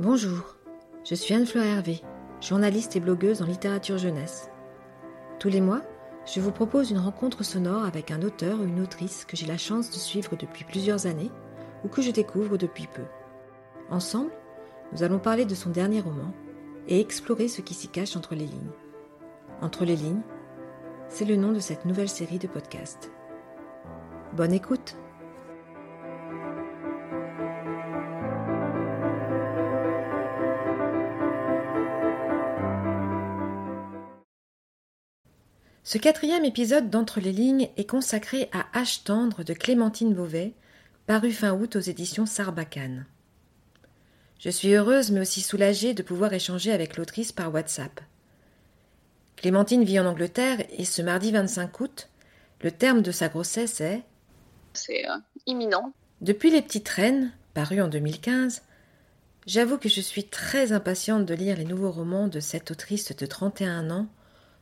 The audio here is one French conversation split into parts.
Bonjour, je suis Anne-Fleur Hervé, journaliste et blogueuse en littérature jeunesse. Tous les mois, je vous propose une rencontre sonore avec un auteur ou une autrice que j'ai la chance de suivre depuis plusieurs années ou que je découvre depuis peu. Ensemble, nous allons parler de son dernier roman et explorer ce qui s'y cache entre les lignes. Entre les lignes, c'est le nom de cette nouvelle série de podcasts. Bonne écoute Ce quatrième épisode d'Entre les lignes est consacré à H tendre de Clémentine Beauvais, paru fin août aux éditions Sarbacane. Je suis heureuse mais aussi soulagée de pouvoir échanger avec l'autrice par WhatsApp. Clémentine vit en Angleterre et ce mardi 25 août, le terme de sa grossesse est C'est euh, imminent. Depuis Les Petites Reines, paru en 2015, j'avoue que je suis très impatiente de lire les nouveaux romans de cette autrice de 31 ans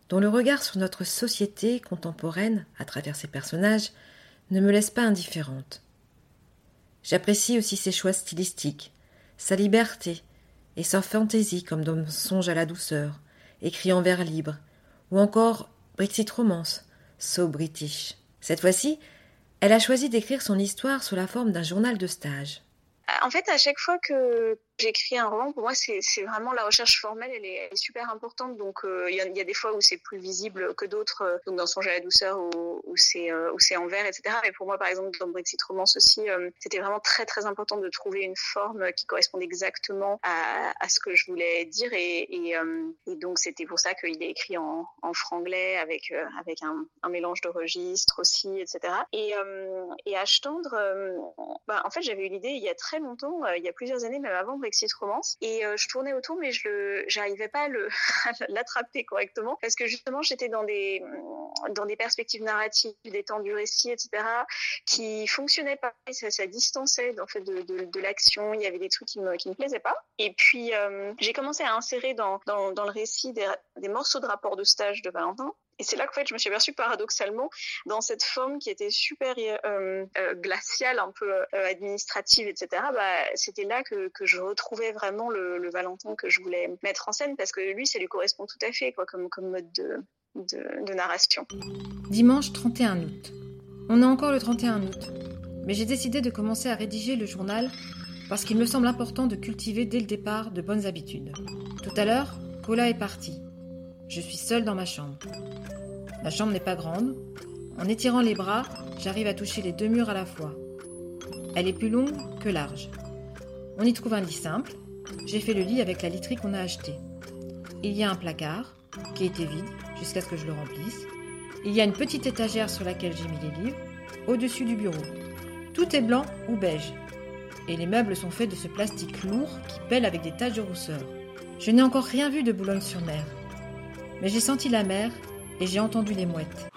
dont le regard sur notre société contemporaine, à travers ses personnages, ne me laisse pas indifférente. J'apprécie aussi ses choix stylistiques, sa liberté et sa fantaisie comme dans Songe à la douceur, écrit en vers libre, ou encore Brexit Romance, So British. Cette fois-ci, elle a choisi d'écrire son histoire sous la forme d'un journal de stage. En fait, à chaque fois que j'écris un roman, pour moi, c'est vraiment la recherche formelle, elle est, super importante. Donc, euh, il y, a, y, a, des fois où c'est plus visible que d'autres, euh, donc dans Songe à la douceur où, où c'est euh, en vert, etc. Mais pour moi, par exemple, dans Brexit Romance aussi, c'était vraiment très très important de trouver une forme qui corresponde exactement à, à ce que je voulais dire. Et, et, et donc, c'était pour ça qu'il est écrit en, en franglais avec avec un, mélange de registres aussi, etc. Et, et à bah, en fait, j'avais eu l'idée il y a très longtemps, il y a plusieurs années, même avant Brexit Romance. Et euh, je tournais autour, mais je le, j'arrivais pas à, l'attraper correctement parce que justement, j'étais dans des, dans des perspectives narratives, des temps du récit, etc., qui fonctionnaient pas. Ça, ça distançait en fait de, de, de, l'action. Il y avait des trucs qui me, qui me plaisaient pas. Et puis, euh, j'ai commencé à insérer dans, dans, dans le récit des, des morceaux de rapport de stage de Valentin et c'est là qu'en fait, je me suis aperçue paradoxalement dans cette forme qui était super euh, euh, glaciale, un peu euh, administrative, etc. Bah, c'était là que, je retrouvais vraiment le, le, Valentin que je voulais mettre en scène parce que lui, ça lui correspond tout à fait quoi, comme, mode de, de, de narration. Dimanche 31 août. On est encore le 31 août. Mais j'ai décidé de commencer à rédiger le journal parce qu'il me semble important de cultiver dès le départ de bonnes habitudes. Tout à l'heure, Cola est parti. Je suis seule dans ma chambre. La chambre n'est pas grande. En étirant les bras, j'arrive à toucher les deux murs à la fois. Elle est plus longue que large. On y trouve un lit simple. J'ai fait le lit avec la literie qu'on a achetée. Il y a un placard, qui était vide jusqu'à ce que je le remplisse. Il y a une petite étagère sur laquelle j'ai mis les livres, au-dessus du bureau. Tout est blanc ou beige. Et les meubles sont faits de ce plastique lourd qui pèle avec des taches de rousseur. Je n'ai encore rien vu de Boulogne-sur-Mer. Mais j'ai senti la mer et j'ai entendu les mouettes.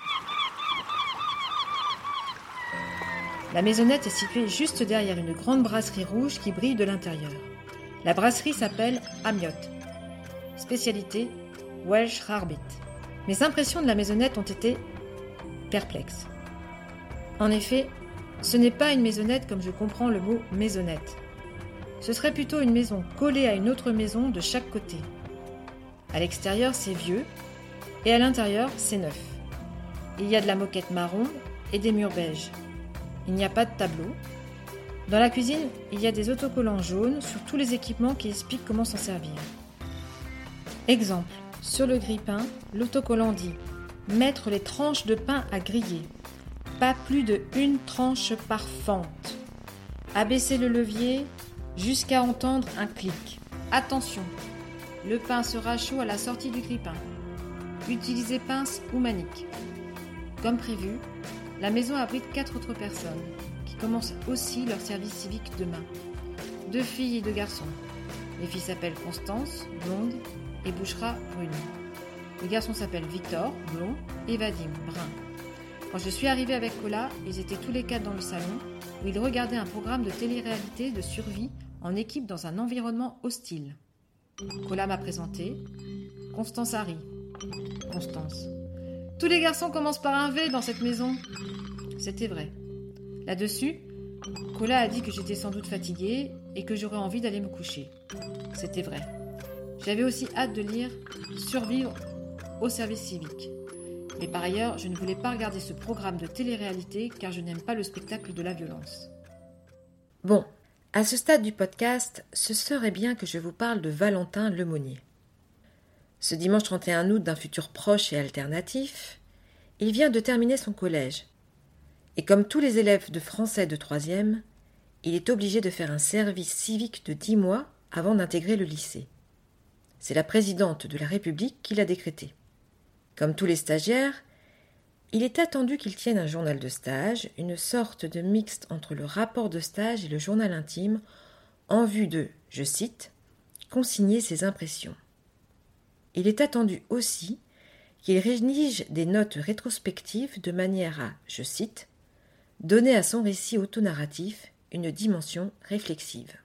La maisonnette est située juste derrière une grande brasserie rouge qui brille de l'intérieur. La brasserie s'appelle Amiot. Spécialité Welsh Rarebit. Mes impressions de la maisonnette ont été perplexes. En effet, ce n'est pas une maisonnette comme je comprends le mot maisonnette. Ce serait plutôt une maison collée à une autre maison de chaque côté. À l'extérieur, c'est vieux, et à l'intérieur, c'est neuf. Il y a de la moquette marron et des murs beiges. Il n'y a pas de tableau. Dans la cuisine, il y a des autocollants jaunes sur tous les équipements qui expliquent comment s'en servir. Exemple, sur le grille-pain, l'autocollant dit Mettre les tranches de pain à griller. Pas plus de une tranche par fente. Abaisser le levier jusqu'à entendre un clic. Attention, le pain sera chaud à la sortie du grille-pain. Utilisez pince ou manique. Comme prévu, la maison abrite quatre autres personnes qui commencent aussi leur service civique demain. Deux filles et deux garçons. Les filles s'appellent Constance, blonde, et Bouchera, brune. Les garçons s'appellent Victor, blond, et Vadim, brun. Quand je suis arrivée avec Cola, ils étaient tous les quatre dans le salon où ils regardaient un programme de télé-réalité de survie en équipe dans un environnement hostile. Cola m'a présenté. Constance Harry. Constance. Tous les garçons commencent par un V dans cette maison. C'était vrai. Là-dessus, Cola a dit que j'étais sans doute fatiguée et que j'aurais envie d'aller me coucher. C'était vrai. J'avais aussi hâte de lire Survivre au service civique. Et par ailleurs, je ne voulais pas regarder ce programme de télé-réalité car je n'aime pas le spectacle de la violence. Bon, à ce stade du podcast, ce serait bien que je vous parle de Valentin Lemonnier. Ce dimanche 31 août d'un futur proche et alternatif, il vient de terminer son collège. Et comme tous les élèves de français de troisième, il est obligé de faire un service civique de dix mois avant d'intégrer le lycée. C'est la présidente de la République qui l'a décrété. Comme tous les stagiaires, il est attendu qu'il tienne un journal de stage, une sorte de mixte entre le rapport de stage et le journal intime, en vue de, je cite, consigner ses impressions. Il est attendu aussi qu'il rédige des notes rétrospectives de manière à, je cite, donner à son récit autonarratif une dimension réflexive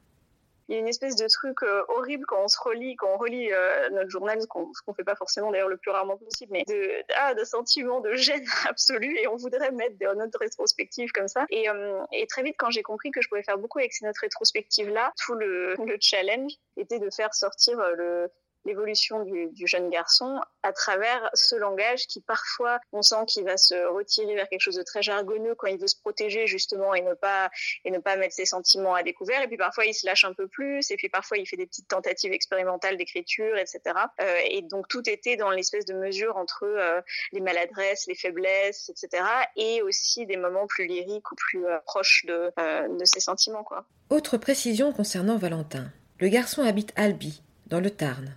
il y a une espèce de truc euh, horrible quand on se relit, quand on relit euh, notre journal, ce qu'on ne fait pas forcément d'ailleurs le plus rarement possible, mais de, ah, de sentiment de gêne absolue et on voudrait mettre des notes rétrospectives comme ça. Et, euh, et très vite, quand j'ai compris que je pouvais faire beaucoup avec ces notes rétrospectives-là, tout le, le challenge était de faire sortir le, l'évolution du, jeune garçon à travers ce langage qui parfois on sent qu'il va se retirer vers quelque chose de très jargonneux quand il veut se protéger justement et ne pas et ne pas mettre ses sentiments à découvert. Et puis parfois il se lâche un peu plus. Et puis parfois il fait des petites tentatives expérimentales d'écriture etc euh, et donc tout était dans l'espèce de mesure entre euh, les maladresses les faiblesses etc et aussi des moments plus lyriques ou plus euh, proches de, de ses sentiments quoi. Autre précision concernant Valentin. Le garçon habite Albi dans le Tarn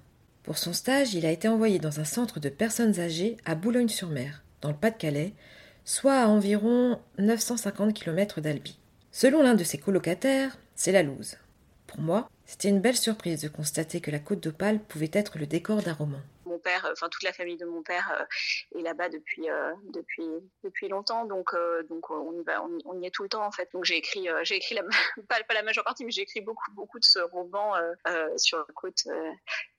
pour son stage, il a été envoyé dans un centre de personnes âgées à Boulogne-sur-Mer, dans le Pas-de-Calais, soit à environ 950 km d'Albi. Selon l'un de ses colocataires, c'est la loose. Pour moi, c'était une belle surprise de constater que la côte d'Opale pouvait être le décor d'un roman mon père, euh, enfin toute la famille de mon père euh, est là-bas depuis euh, depuis depuis longtemps, donc donc on y va, on, y est tout le temps en fait. Donc j'ai écrit j'ai écrit la, pas, pas la majeure partie, mais j'ai écrit beaucoup beaucoup de ce roman sur la côte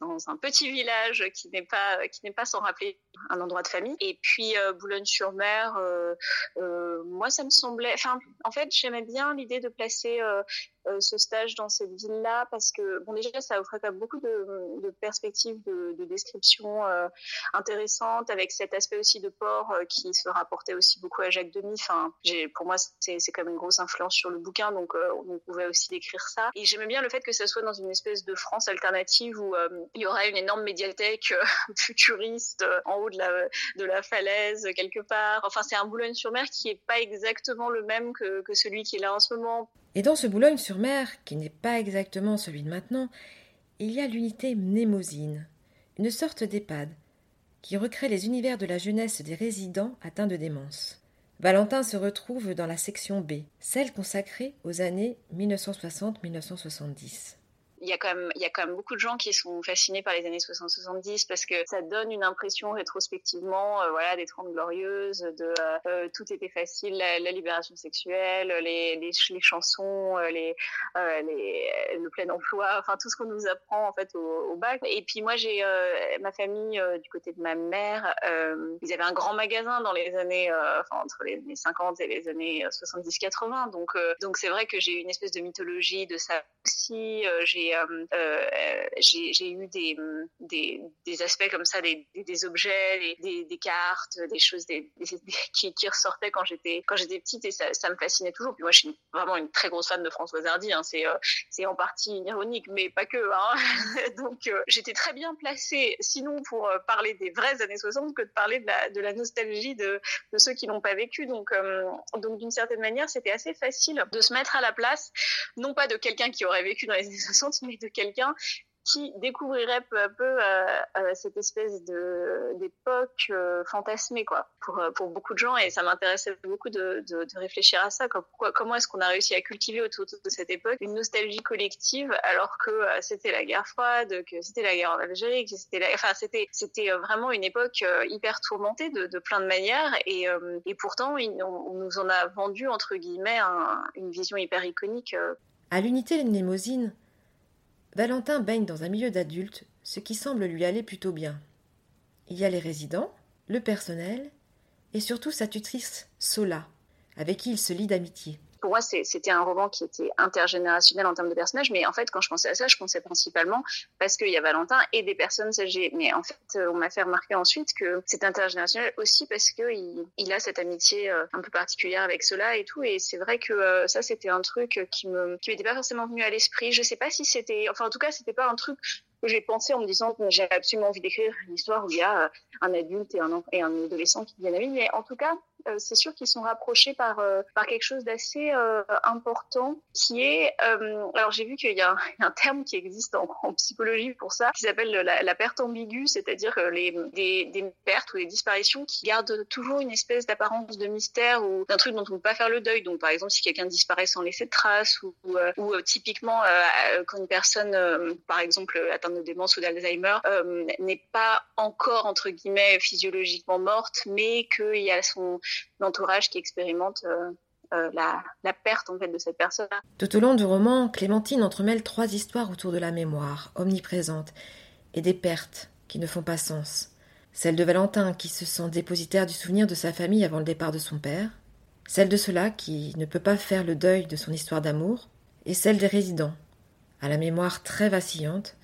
dans un petit village qui n'est pas qui n'est pas sans rappeler un endroit de famille. Et puis Boulogne-sur-Mer, moi ça me semblait, enfin en fait j'aimais bien l'idée de placer ce stage dans cette ville-là parce que bon déjà ça offrait quand même beaucoup de, perspectives de, de description euh, intéressante avec cet aspect aussi de port euh, qui se rapportait aussi beaucoup à Jacques Demy. Enfin, pour moi, c'est quand même une grosse influence sur le bouquin, donc euh, on pouvait aussi décrire ça. Et j'aimais bien le fait que ça soit dans une espèce de France alternative où il y aurait une énorme médiathèque futuriste en haut de la, de la falaise quelque part. Enfin, c'est un Boulogne-sur-Mer qui est pas exactement le même que, que celui qui est là en ce moment. Et dans ce Boulogne-sur-Mer, qui n'est pas exactement celui de maintenant, il y a l'unité mnémosine, une sorte d'EHPAD, qui recrée les univers de la jeunesse des résidents atteints de démence. Valentin se retrouve dans la section B, celle consacrée aux années 1960-1970 il y a quand même il y a quand même beaucoup de gens qui sont fascinés par les années 60-70 parce que ça donne une impression rétrospectivement euh, voilà des trente glorieuses de euh, euh, tout était facile la, libération sexuelle les les, chansons les, les le plein emploi enfin tout ce qu'on nous apprend en fait au, au bac. Et puis moi j'ai ma famille du côté de ma mère ils avaient un grand magasin dans les années enfin entre les années 50 et les années 70-80 donc donc c'est vrai que j'ai une espèce de mythologie de ça aussi j'ai euh, euh, j'ai eu des, aspects comme ça, des, objets, des, cartes, des choses qui, ressortaient quand j'étais petite et ça, me fascinait toujours. Puis moi, je suis vraiment une très grosse fan de Françoise Hardy. Hein. C'est euh, c'est en partie ironique, mais pas que. Hein. Donc j'étais très bien placée, sinon pour parler des vraies années 60 que de parler de la, nostalgie de, ceux qui n'ont pas vécu. Donc d'une certaine manière, c'était assez facile de se mettre à la place, non pas de quelqu'un qui aurait vécu dans les années 60, mais de quelqu'un qui découvrirait peu à peu euh, euh, cette espèce de d'époque euh, fantasmée quoi pour pour beaucoup de gens. Et ça m'intéressait beaucoup de, de, réfléchir à ça quoi. Comment est-ce qu'on a réussi à cultiver autour de cette époque une nostalgie collective alors que c'était la guerre froide que c'était la guerre en Algérie que c'était enfin c'était c'était vraiment une époque hyper tourmentée de, plein de manières. Et et pourtant on, nous en a vendu entre guillemets un, une vision hyper iconique à l'unité Mnémosine Valentin baigne dans un milieu d'adultes, ce qui semble lui aller plutôt bien. Il y a les résidents, le personnel, et surtout sa tutrice, Sola, avec qui il se lie d'amitié. Pour moi, c'était un roman qui était intergénérationnel en termes de personnages. Mais en fait, quand je pensais à ça, je pensais principalement parce qu'il y a Valentin et des personnes âgées. Mais en fait, on m'a fait remarquer ensuite que c'est intergénérationnel aussi parce que il, a cette amitié un peu particulière avec cela et tout. Et c'est vrai que ça, c'était un truc qui me m'était pas forcément venu à l'esprit. Je sais pas si c'était, enfin en tout cas, c'était pas un truc que j'ai pensé en me disant que j'ai absolument envie d'écrire une histoire où il y a un adulte et un, adolescent qui deviennent amis. Mais en tout cas, euh, c'est sûr qu'ils sont rapprochés par euh, par quelque chose d'assez euh, important qui est alors j'ai vu qu'il y a un, terme qui existe en, psychologie pour ça qui s'appelle la, perte ambiguë c'est-à-dire les des, des, pertes ou des disparitions qui gardent toujours une espèce d'apparence de mystère ou d'un truc dont on ne peut pas faire le deuil. Donc par exemple si quelqu'un disparaît sans laisser de traces ou, ou, typiquement quand une personne par exemple atteinte de démence ou d'Alzheimer n'est pas encore entre guillemets physiologiquement morte mais qu'il y a son l'entourage qui expérimente euh, euh, la, la, perte en fait de cette personne. Tout au long du roman, Clémentine entremêle trois histoires autour de la mémoire, omniprésente, et des pertes qui ne font pas sens. Celle de Valentin qui se sent dépositaire du souvenir de sa famille avant le départ de son père, celle de cela qui ne peut pas faire le deuil de son histoire d'amour, et celle des résidents, à la mémoire très vacillante,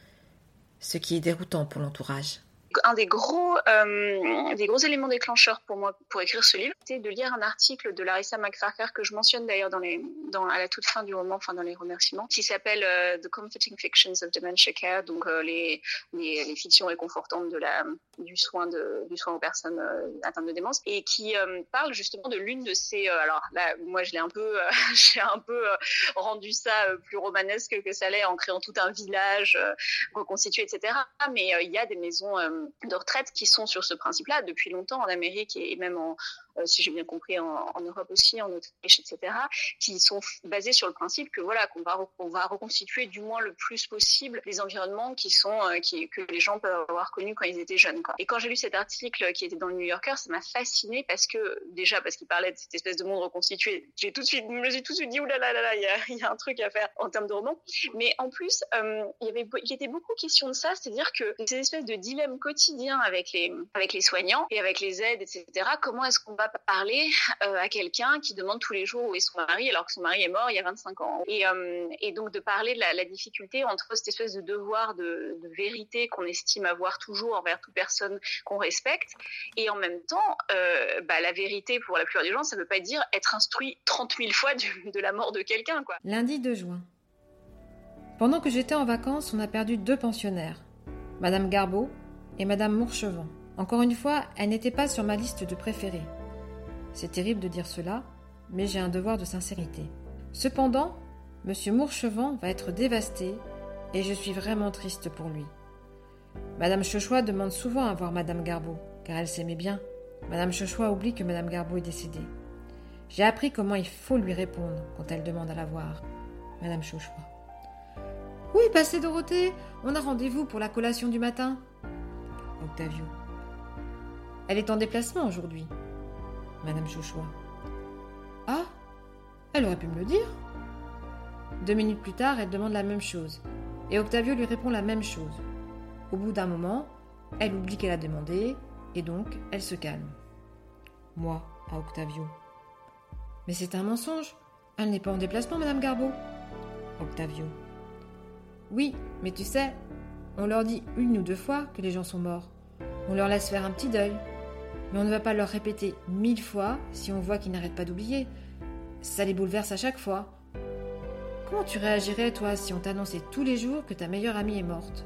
ce qui est déroutant pour l'entourage un des gros, euh, des gros éléments déclencheurs pour moi pour écrire ce livre, c'était de lire un article de Larissa McFarker que je mentionne d'ailleurs à la toute fin du roman, enfin dans les remerciements, qui s'appelle euh, The Comforting Fictions of Dementia Care, donc euh, les, les, fictions réconfortantes du soin du soin aux personnes atteintes de démence, et qui parle justement de l'une de ces, alors là, moi je l'ai un peu, j'ai un peu rendu ça plus romanesque que ça l'est en créant tout un village reconstitué, etc. Mais il y a des maisons de retraite qui sont sur ce principe-là depuis longtemps en Amérique et même en, si j'ai bien compris, en, Europe aussi, en Autriche, etc., qui sont basés sur le principe que voilà qu'on va on va reconstituer du moins le plus possible les environnements qui sont euh, qui, que les gens peuvent avoir connus quand ils étaient jeunes. Quoi. Et quand j'ai lu cet article qui était dans le New Yorker, ça m'a fasciné parce que déjà parce qu'il parlait de cette espèce de monde reconstitué, j'ai tout de suite, je me suis tout de suite dit oulala, là là là, il y a, un truc à faire en termes de roman. Mais en plus, euh, il y avait il était beaucoup question de ça, c'est-à-dire que ces espèces de dilemme quotidien avec les avec les soignants et avec les aides, etc. Comment est-ce qu'on va parler euh, à quelqu'un qui demande tous les jours où est son mari alors que son mari est mort il y a 25 ans. Et, euh, et donc de parler de la, difficulté entre cette espèce de devoir de, vérité qu'on estime avoir toujours envers toute personne qu'on respecte et en même temps euh, bah, la vérité pour la plupart des gens ça ne veut pas dire être instruit 30 000 fois de la mort de quelqu'un. Lundi 2 juin. Pendant que j'étais en vacances, on a perdu deux pensionnaires, Madame Garbeau et Madame Mourchevant. Encore une fois, elles n'étaient pas sur ma liste de préférés. C'est terrible de dire cela, mais j'ai un devoir de sincérité. Cependant, M. Mourchevant va être dévasté et je suis vraiment triste pour lui. Madame Chauchois demande souvent à voir Madame Garbeau, car elle s'aimait bien. Madame Chauchois oublie que Madame Garbeau est décédée. J'ai appris comment il faut lui répondre quand elle demande à la voir. Madame Chauchois. Oui, passez Dorothée, on a rendez-vous pour la collation du matin. Octavio. Elle est en déplacement aujourd'hui. Madame Chouchoua. Ah Elle aurait pu me le dire. Deux minutes plus tard, elle demande la même chose, et Octavio lui répond la même chose. Au bout d'un moment, elle oublie qu'elle a demandé, et donc elle se calme. Moi, à Octavio. Mais c'est un mensonge. Elle n'est pas en déplacement, Madame Garbeau. Octavio. Oui, mais tu sais, on leur dit une ou deux fois que les gens sont morts. On leur laisse faire un petit deuil, mais on ne va pas leur répéter mille fois si on voit qu'ils n'arrêtent pas d'oublier. Ça les bouleverse à chaque fois. Comment tu réagirais, toi, si on t'annonçait tous les jours que ta meilleure amie est morte?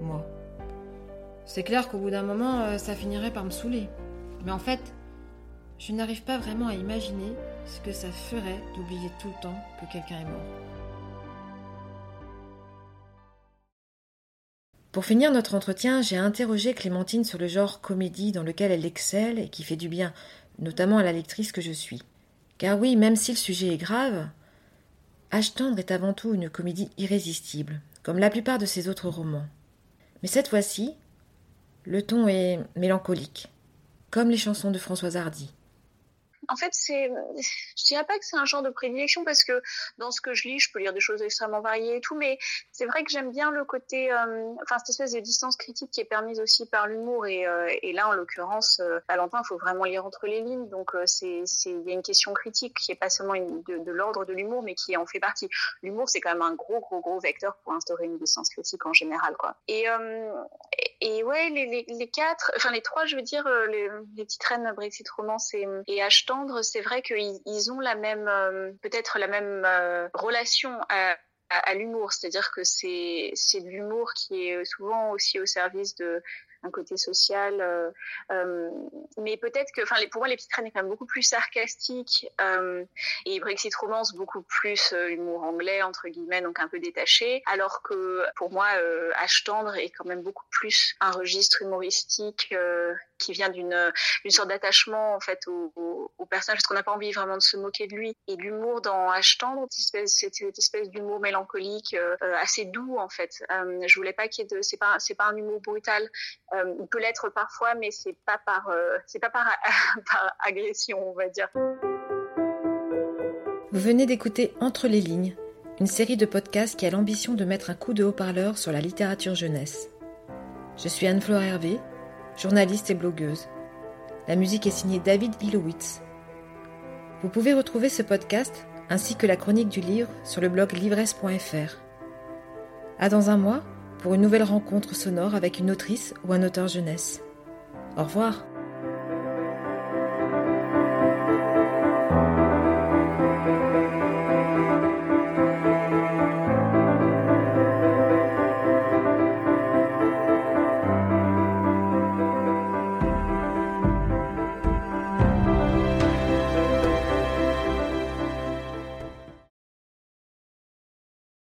Moi. C'est clair qu'au bout d'un moment, euh, ça finirait par me saouler. Mais en fait, je n'arrive pas vraiment à imaginer ce que ça ferait d'oublier tout le temps que quelqu'un est mort. Pour finir notre entretien, j'ai interrogé Clémentine sur le genre comédie dans lequel elle excelle et qui fait du bien, notamment à la lectrice que je suis. Car oui, même si le sujet est grave, Âge tendre est avant tout une comédie irrésistible, comme la plupart de ses autres romans. Mais cette fois-ci, le ton est mélancolique, comme les chansons de Françoise Hardy. En fait, c'est, je dirais pas que c'est un genre de prédilection parce que dans ce que je lis, je peux lire des choses extrêmement variées et tout, mais c'est vrai que j'aime bien le côté, euh, enfin cette espèce de distance critique qui est permise aussi par l'humour et, euh, là en l'occurrence, euh, Valentin, il faut vraiment lire entre les lignes, donc c'est, c'est, il y a une question critique qui est pas seulement de, l'ordre de l'humour, mais qui en fait partie. L'humour, c'est quand même un gros, gros, gros vecteur pour instaurer une distance critique en général, quoi. Et et ouais, les, quatre, enfin les trois, je veux dire, les, les petites reines Brexit Romance et, et c'est vrai qu'ils ils ont la même, peut-être la même relation à, l'humour, c'est-à-dire que c'est de l'humour qui est souvent aussi au service de un côté social. Euh, euh, mais peut-être que, enfin, pour moi, les petites reines est quand même beaucoup plus sarcastique euh, et Brexit Romance beaucoup plus euh, humour anglais entre guillemets, donc un peu détaché. Alors que pour moi, euh, H tendre est quand même beaucoup plus un registre humoristique qui vient d'une une sorte d'attachement en fait au, au, personnage parce qu'on n'a pas envie vraiment de se moquer de lui. Et l'humour dans H tendre cette espèce, d'humour mélancolique euh, assez doux en fait. Euh, je voulais pas qu'il y ait de c'est pas c'est pas un humour brutal. Euh, il peut l'être parfois mais c'est pas par euh, c'est pas par, agression on va dire. Vous venez d'écouter Entre les lignes une série de podcasts qui a l'ambition de mettre un coup de haut-parleur sur la littérature jeunesse. Je suis Anne-Fleur Hervé, journaliste et blogueuse. La musique est signée David Ilowitz. Vous pouvez retrouver ce podcast ainsi que la chronique du livre sur le blog livresse.fr. À dans un mois pour une nouvelle rencontre sonore avec une autrice ou un auteur jeunesse. Au revoir.